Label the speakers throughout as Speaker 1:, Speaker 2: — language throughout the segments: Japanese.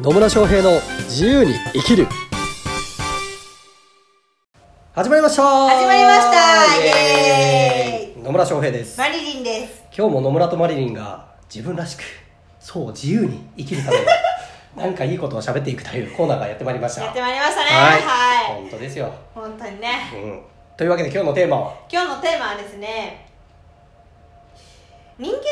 Speaker 1: 野村翔平の自由に生きる。始まりました。
Speaker 2: 始まりました。イエー
Speaker 1: 野村翔平です。
Speaker 2: マリリンです。
Speaker 1: 今日も野村とマリリンが自分らしくそう自由に生きるために 何かいいことを喋っていくというコーナーがやってまいりました。
Speaker 2: やってまいりましたね。
Speaker 1: はい、
Speaker 2: はい。
Speaker 1: 本当ですよ、
Speaker 2: 本当にね。
Speaker 1: うん、というわけで今日のテーマは？
Speaker 2: 今日のテーマはですね人間関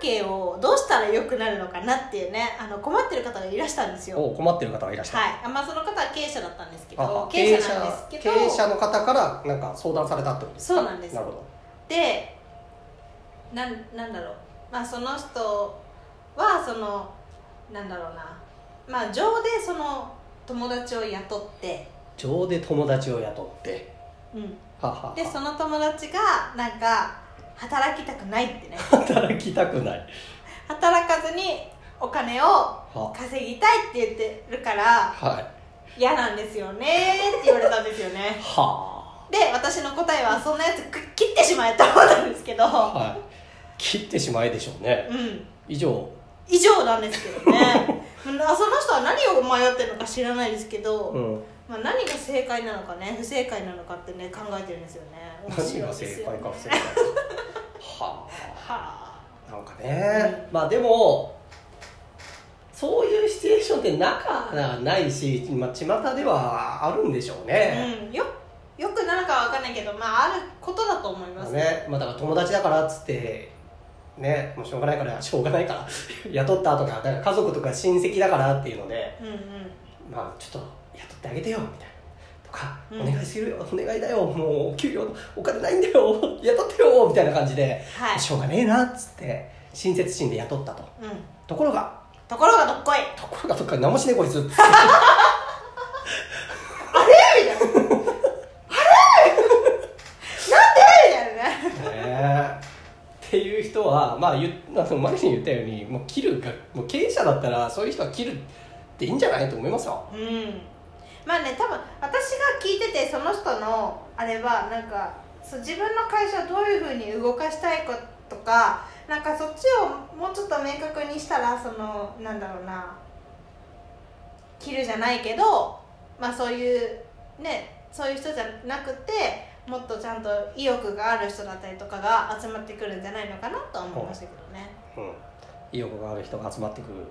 Speaker 2: 係をどうしたら良くなるのかなっていうねあの困ってる方がいらしたんですよ。
Speaker 1: お困ってる方がいらっしゃる、
Speaker 2: はい。あまあその方は経営者だったんですけ
Speaker 1: あ
Speaker 2: ど
Speaker 1: 経営者
Speaker 2: なんですけ
Speaker 1: 経
Speaker 2: ど
Speaker 1: 営者の方からなんか相談されたってことですか？
Speaker 2: そうなんです。
Speaker 1: なるほど。
Speaker 2: でなんなんだろう。まあその人はそのなんだろうな。まあ情でその友達を雇って。
Speaker 1: 情で友達を雇って。
Speaker 2: うん。
Speaker 1: ははは
Speaker 2: でその友達がなんか働きたくないってね。
Speaker 1: 働きたくない。
Speaker 2: 働かずにお金を
Speaker 1: は。
Speaker 2: 稼ぎたいって言ってるから
Speaker 1: はい。
Speaker 2: 嫌なんですよねって言われたんですよね。
Speaker 1: は
Speaker 2: で私の答えはそんなやつく切ってしまえと思ったんですけど。
Speaker 1: あはい。切ってしまえでしょうね。
Speaker 2: うん。
Speaker 1: 以上。
Speaker 2: 以上なんですけどね。まあその人は何を迷ってるのか知らないですけど、
Speaker 1: うん。
Speaker 2: まあ、何が正解なのかね不正解なのかってね考えてるんですよね。
Speaker 1: 何が正解か不正解かは
Speaker 2: はあ。
Speaker 1: あなんかね、まあでもそういうシチュエーションってなかないし、まあ、巷ではあるんでしょうね、
Speaker 2: うん、よよくなのかは分かんないけどまああることだと思います。
Speaker 1: ね。まあ、だから友達だからっつってねもうしょうがないからしょうがないから 雇ったとかだから家族とか親戚だからっていうので
Speaker 2: うんうん。
Speaker 1: まあちょっと雇ってあげてよみたいな。とか、
Speaker 2: うん。
Speaker 1: お願いするよお願いだよもう給料お金ないんだよ雇ってよみたいな感じで、
Speaker 2: はい。
Speaker 1: しょうがねえなっつって親切心で雇ったと。
Speaker 2: うん。
Speaker 1: ところが
Speaker 2: ところがどっこい。
Speaker 1: ところがどっか何もしねえこいつ
Speaker 2: あれ？みたいな。あれ？なんで？みたいなね。
Speaker 1: ねえ。っていう人はまあ言っあの前に言ったようにもう切るがもう経営者だったらそういう人は切るっていいんじゃないと思いますよ。
Speaker 2: うんまあね多分私が聞いててその人のあれはなんかそう自分の会社をどういうふうに動かしたいかとかなんかそっちをもうちょっと明確にしたらそのなんだろうな切るじゃないけどまあそういうねそういう人じゃなくてもっとちゃんと意欲がある人だったりとかが集まってくるんじゃないのかなと思いましたけどね。
Speaker 1: うん。意欲がある人が集まってくる。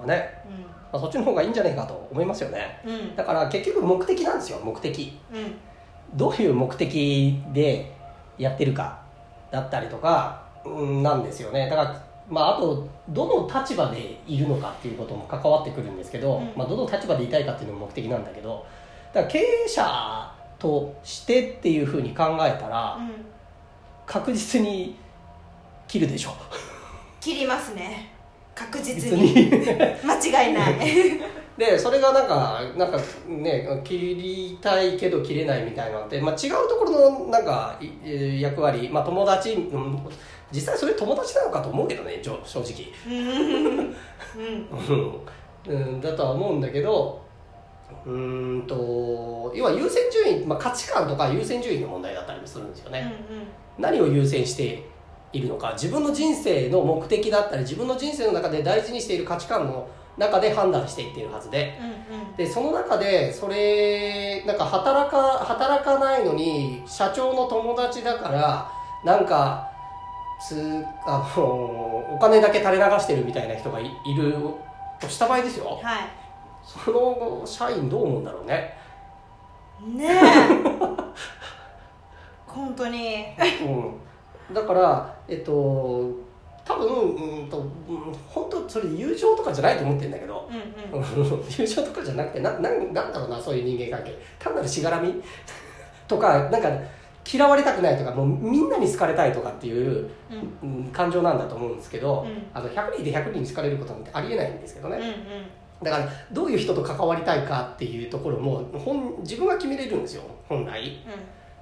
Speaker 1: かね、
Speaker 2: う
Speaker 1: まあ、そっちの方がいいんじゃないかと思いますよね。
Speaker 2: んうん。
Speaker 1: だから結局目的なんですよ目的。
Speaker 2: うん。
Speaker 1: どういう目的でやってるかだったりとか、うん、なんですよね。だからまああとどの立場でいるのかっていうことも関わってくるんですけど、
Speaker 2: うん。
Speaker 1: まあ、どの立場でいたいかっていうのも目的なんだけどだから経営者としてっていうふうに考えたら
Speaker 2: うん。
Speaker 1: 確実に切るでしょ。
Speaker 2: 切りますね確実
Speaker 1: 実
Speaker 2: に
Speaker 1: に。
Speaker 2: 間違いない。
Speaker 1: でそれがなんかなんかね切りたいけど切れないみたいなのって、まあ、違うところのなんか役割、まあ、友達、うん、実際それ友達なのかと思うけどね正直、
Speaker 2: うん。うん。
Speaker 1: うん。うん、だとは思うんだけどうーんと要は優先順位、まあ、価値観とか優先順位の問題だったりもするんですよね、何を優先しているのか自分の人生の目的だったり自分の人生の中で大事にしている価値観の中で判断していっているはずで。
Speaker 2: うんうん。
Speaker 1: でその中でそれなんか働か働かないのに社長の友達だからなんかつあのお金だけ垂れ流してるみたいな人がいいるとした場合ですよ。
Speaker 2: は
Speaker 1: その社員どう思うんだろうね、
Speaker 2: いねえ。本当に。
Speaker 1: うん、だからえっと多分うんと、うん、本当それ友情とかじゃないと思ってるんだけど。
Speaker 2: うんうん。
Speaker 1: 友情とかじゃなくてななんなんだろうなそういう人間関係。単なるしがらみ？とかなんか嫌われたくないとかもうみんなに好かれたいとかっていう、
Speaker 2: うん。
Speaker 1: うん感情なんだと思うんですけど、
Speaker 2: うん。
Speaker 1: あの100人で100人に好かれることなんてありえないんですけどね、
Speaker 2: うんうん。
Speaker 1: だからどういう人と関わりたいかっていうところも本自分が決めれるんですよ本来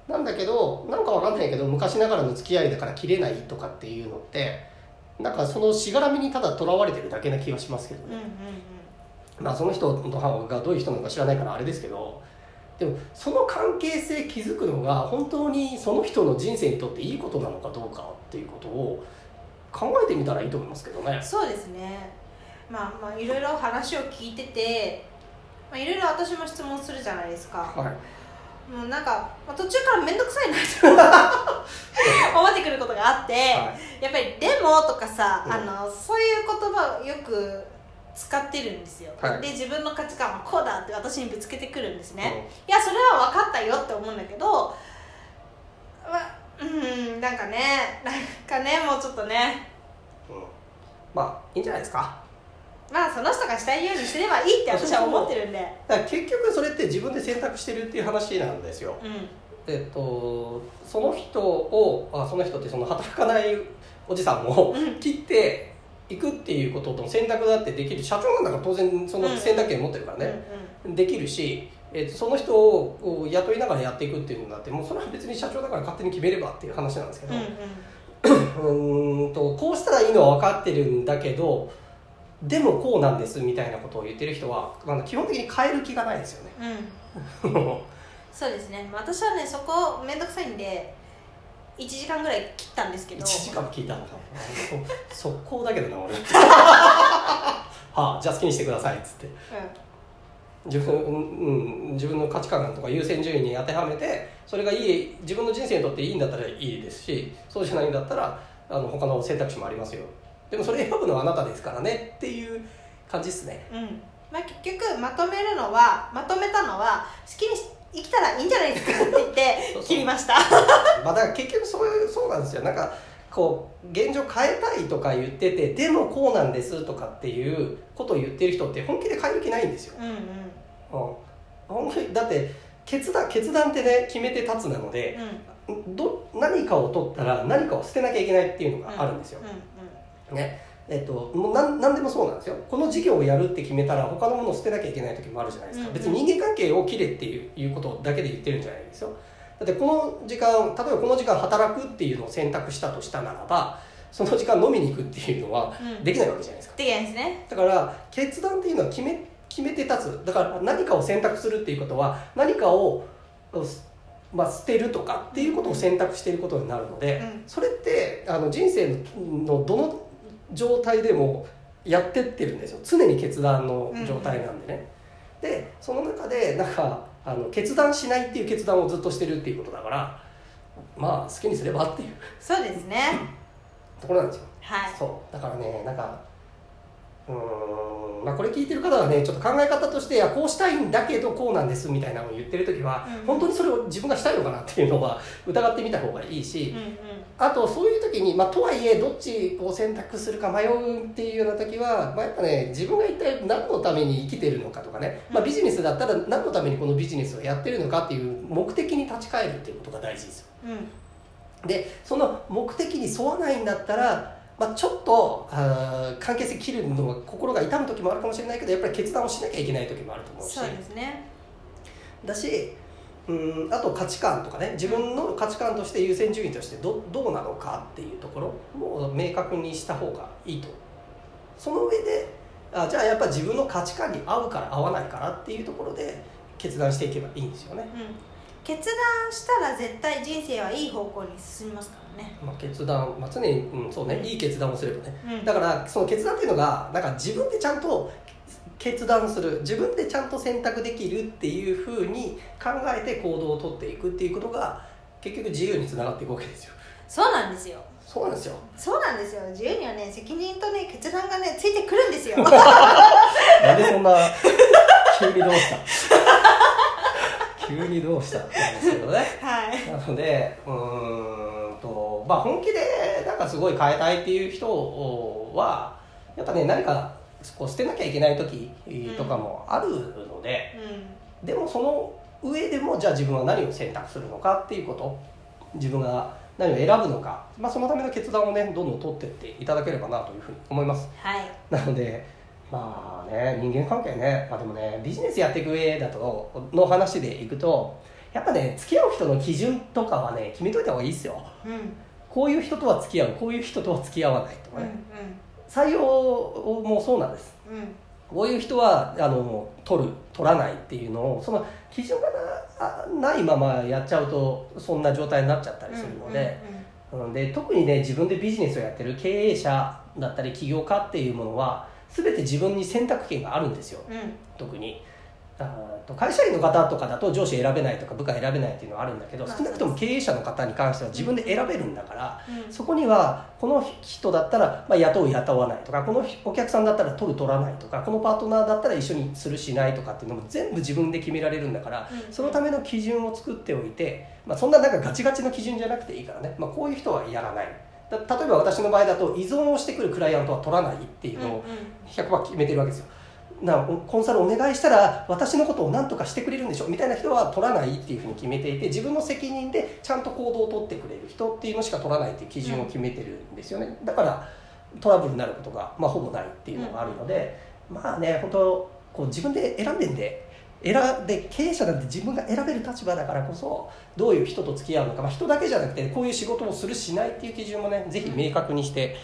Speaker 1: なんだけどなんかわかんないけど昔ながらの付き合いだから切れないとかっていうのってなんかそのしがらみにただとらわれてるだけな気がしますけどね、
Speaker 2: うんうん
Speaker 1: まあその人がどういう人なのか知らないからあれですけどでもその関係性築くのが本当にその人の人生にとっていいことなのかどうかっていうことを考えてみたらいいと思いますけどね。
Speaker 2: そうですね。まあまあいろいろ話を聞いてて、まあ、いろいろ私も質問するじゃないですか、
Speaker 1: はい
Speaker 2: もうなんか、まあ、途中から面倒くさいなって 思ってくることがあって、
Speaker 1: はい。
Speaker 2: やっぱり「でも」とかさ、
Speaker 1: うん。
Speaker 2: あのそういう言葉をよく使ってるんですよ、
Speaker 1: はい。
Speaker 2: で自分の価値観はこうだって私にぶつけてくるんですね、いやそれは分かったよって思うんだけどまあうんなんかねなんかねもうちょっとね。
Speaker 1: うん。まあいいんじゃないですか
Speaker 2: まあその人がしたいようにすればいいって私は思ってるんで。
Speaker 1: だから結局それって自分で選択してるっていう話なんですよ。
Speaker 2: うん。
Speaker 1: えっとその人をあその人ってその働かないおじさんを
Speaker 2: うん。
Speaker 1: 切っていくっていうことと選択だってできる社長なんだから当然その選択権持ってるからね、できるし、えっとその人を雇いながらやっていくっていうのだってもうそれは別に社長だから勝手に決めればっていう話なんですけど、
Speaker 2: うんうん
Speaker 1: とこうしたらいいのは分かってるんだけどでもこうなんですみたいなことを言ってる人は、まあ、基本的に変える気がないですよね。
Speaker 2: うん。う んそうですね。私はねそこ面倒くさいんで1時間ぐらい切ったんですけど。
Speaker 1: 1時間も聞いたのか。速攻だけどな俺 はあじゃあ好きにしてくださいっつって。
Speaker 2: う
Speaker 1: 自分,、うん、自分の価値観とか優先順位に当てはめてそれがいい自分の人生にとっていいんだったらいいですしそうじゃないんだったらあの他の選択肢もありますよでもそれ選ぶのはあなたですからねっていう感じですね。
Speaker 2: んうん。まあ、結局まとめるのはまとめたのは好きに生きたらいいんじゃないですかって言って切りました。
Speaker 1: まあだから結局そういうそうなんですよ。なんかこう現状変えたいとか言っててでもこうなんですとかっていうことを言ってる人って本気で変える気ないんですよ、
Speaker 2: うんうん。
Speaker 1: うん、だって決断決断ってね決めて立つなのでど何かを取ったら何かを捨てなきゃいけないっていうのがあるんですよ、
Speaker 2: うん
Speaker 1: ね。えっと、何でもそうなんですよ。この事業をやるって決めたら他のものを捨てなきゃいけない時もあるじゃないですか、
Speaker 2: うんうん。
Speaker 1: 別に人間関係を切れっていういうことだけで言ってるんじゃないんですよ。だってこの時間例えばこの時間働くっていうのを選択したとしたならばその時間飲みに行くっていうのは
Speaker 2: うん。
Speaker 1: できないわけじゃないですか。
Speaker 2: できないですね。
Speaker 1: だから決断っていうのは決め決めて立つ。だから何かを選択するっていうことは何かを、まあ、捨てるとかっていうことを選択していることになるので、
Speaker 2: うん。
Speaker 1: それってあの人生のどの状態でもやってってるんですよ。常に決断の状態なんでね、でその中でなんかあの決断しないっていう決断をずっとしてるっていうことだからまあ好きにすればっていう。
Speaker 2: そうですね。
Speaker 1: ところなんですよ。
Speaker 2: はい。
Speaker 1: そう。だからねなんかうーんまあこれ聞いてる方はねちょっと考え方としていやこうしたいんだけどこうなんですみたいなのを言ってる時は、
Speaker 2: うん。
Speaker 1: 本当にそれを自分がしたいのかなっていうのは疑ってみた方がいいし、
Speaker 2: うんうん
Speaker 1: あとそういう時に、まあ、とはいえどっちを選択するか迷うっていうような時は、まあ、やっぱね自分が一体何のために生きてるのかとかね、まあ、ビジネスだったら何のためにこのビジネスをやってるのかっていう目的に立ち返るっていうことが大事ですよ。
Speaker 2: うん。
Speaker 1: でその目的に沿わないんだったら、まあ、ちょっとあー関係性切るのは心が痛む時もあるかもしれないけどやっぱり決断をしなきゃいけない時もあると思うし。
Speaker 2: そうですね。
Speaker 1: だしうんあと価値観とかね自分の価値観として優先順位としてどどうなのかっていうところも明確にした方がいいと。その上であじゃあやっぱ自分の価値観に合うから合わないからっていうところで決断していけばいいんですよね、
Speaker 2: うん。決断したら絶対人生はいい方向に進みますからね。
Speaker 1: まあ、決断、まあ、常に、うん、そうね
Speaker 2: うん。
Speaker 1: いい決断をすればね。
Speaker 2: うん。
Speaker 1: だからその決断っていうのがなんか自分でちゃんと決断する。自分でちゃんと選択できるっていうふうに考えて行動をとっていくっていうことが結局自由につながっていくわけですよ。
Speaker 2: そうなんですよ。
Speaker 1: そうなんですよ。
Speaker 2: そうなんですよ。自由にはね責任とね決断がねついてくるんですよ。
Speaker 1: なんでそんな急にどうした？急にどうしたって言うんですけどね。
Speaker 2: はい。
Speaker 1: なのでうーんとまあ本気でなんかすごい変えたいっていう人はやっぱね何かこう捨てなきゃいけない時とかもあるので、
Speaker 2: う
Speaker 1: でもその上でもじゃあ自分は何を選択するのかっていうこと自分が何を選ぶのか、まあ、そのための決断をねどんどん取っていっていただければなというふうに思います。
Speaker 2: んはい。
Speaker 1: なのでまあね人間関係ね、まあ、でもねビジネスやっていく上だとの話でいくとやっぱね付き合う人の基準とかはね決めといた方がいいですよ。
Speaker 2: うん。うん
Speaker 1: こういう人とは付き合うこういう人とは付き合わないとか
Speaker 2: うん
Speaker 1: ね、採用もそうなんです。
Speaker 2: うん。
Speaker 1: こういう人はあの取る取らないっていうのをその基準がないままやっちゃうとそんな状態になっちゃったりするので,、うんで特にね自分でビジネスをやってる経営者だったり起業家っていうものは全て自分に選択権があるんですよ、
Speaker 2: うん。
Speaker 1: 特に。あと会社員の方とかだと上司選べないとか部下選べないっていうのはあるんだけど
Speaker 2: まあ
Speaker 1: 少なくとも経営者の方に関しては自分で選べるんだから、
Speaker 2: うん
Speaker 1: そこにはこの人だったら、まあ、雇う雇わないとかこのお客さんだったら取る取らないとかこのパートナーだったら一緒にするしないとかっていうのも全部自分で決められるんだから、
Speaker 2: うん。
Speaker 1: そのための基準を作っておいて、まあ、そんななんかガチガチの基準じゃなくていいからね、まあ、こういう人はやらない。だ例えば私の場合だと依存をしてくるクライアントは取らないっていうのを100%決めてるわけですよなコンサルお願いしたら私のことを何とかしてくれるんでしょみたいな人は取らないっていうふうに決めていて自分の責任でちゃんと行動を取ってくれる人っていうのしか取らないっていう基準を決めてるんですよね。だからトラブルになることが、まあ、ほぼないっていうのがあるので、まあね本当こう自分で選んでんで選んで経営者なんて自分が選べる立場だからこそどういう人と付き合うのか、まあ、人だけじゃなくてこういう仕事をするしないっていう基準もねぜひ明確にして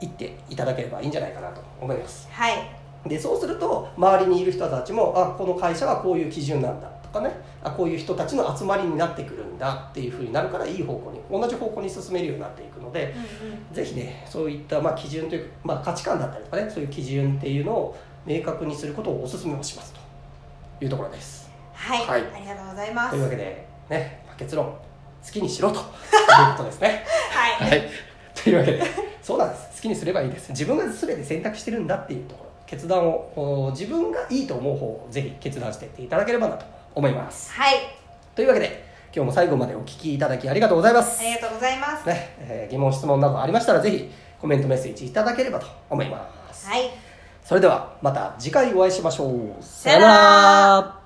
Speaker 1: いっていただければいいんじゃないかなと思います。
Speaker 2: はい
Speaker 1: でそうすると周りにいる人たちもあこの会社はこういう基準なんだとかねあこういう人たちの集まりになってくるんだっていうふうになるからいい方向に同じ方向に進めるようになっていくので
Speaker 2: うんうん。
Speaker 1: ぜひねそういったまあ基準というか、まあ、価値観だったりとかねそういう基準っていうのを明確にすることをお勧めをしますというところです。
Speaker 2: はい、
Speaker 1: はい。
Speaker 2: ありがとうございます。
Speaker 1: というわけでね、まあ結論好きにしろと いうことですね。
Speaker 2: はい。
Speaker 1: はい、というわけでそうなんです。好きにすればいいです。自分が全て選択してるんだっていうところ決断をお自分がいいと思う方をぜひ決断していっていただければなと思います。
Speaker 2: はい。
Speaker 1: というわけで今日も最後までお聞きいただきありがとうございます。
Speaker 2: ありがとうございます。
Speaker 1: ねえー疑問質問などありましたらぜひコメントメッセージいただければと思います。
Speaker 2: はい。
Speaker 1: それではまた次回お会いしましょう。
Speaker 2: さよなら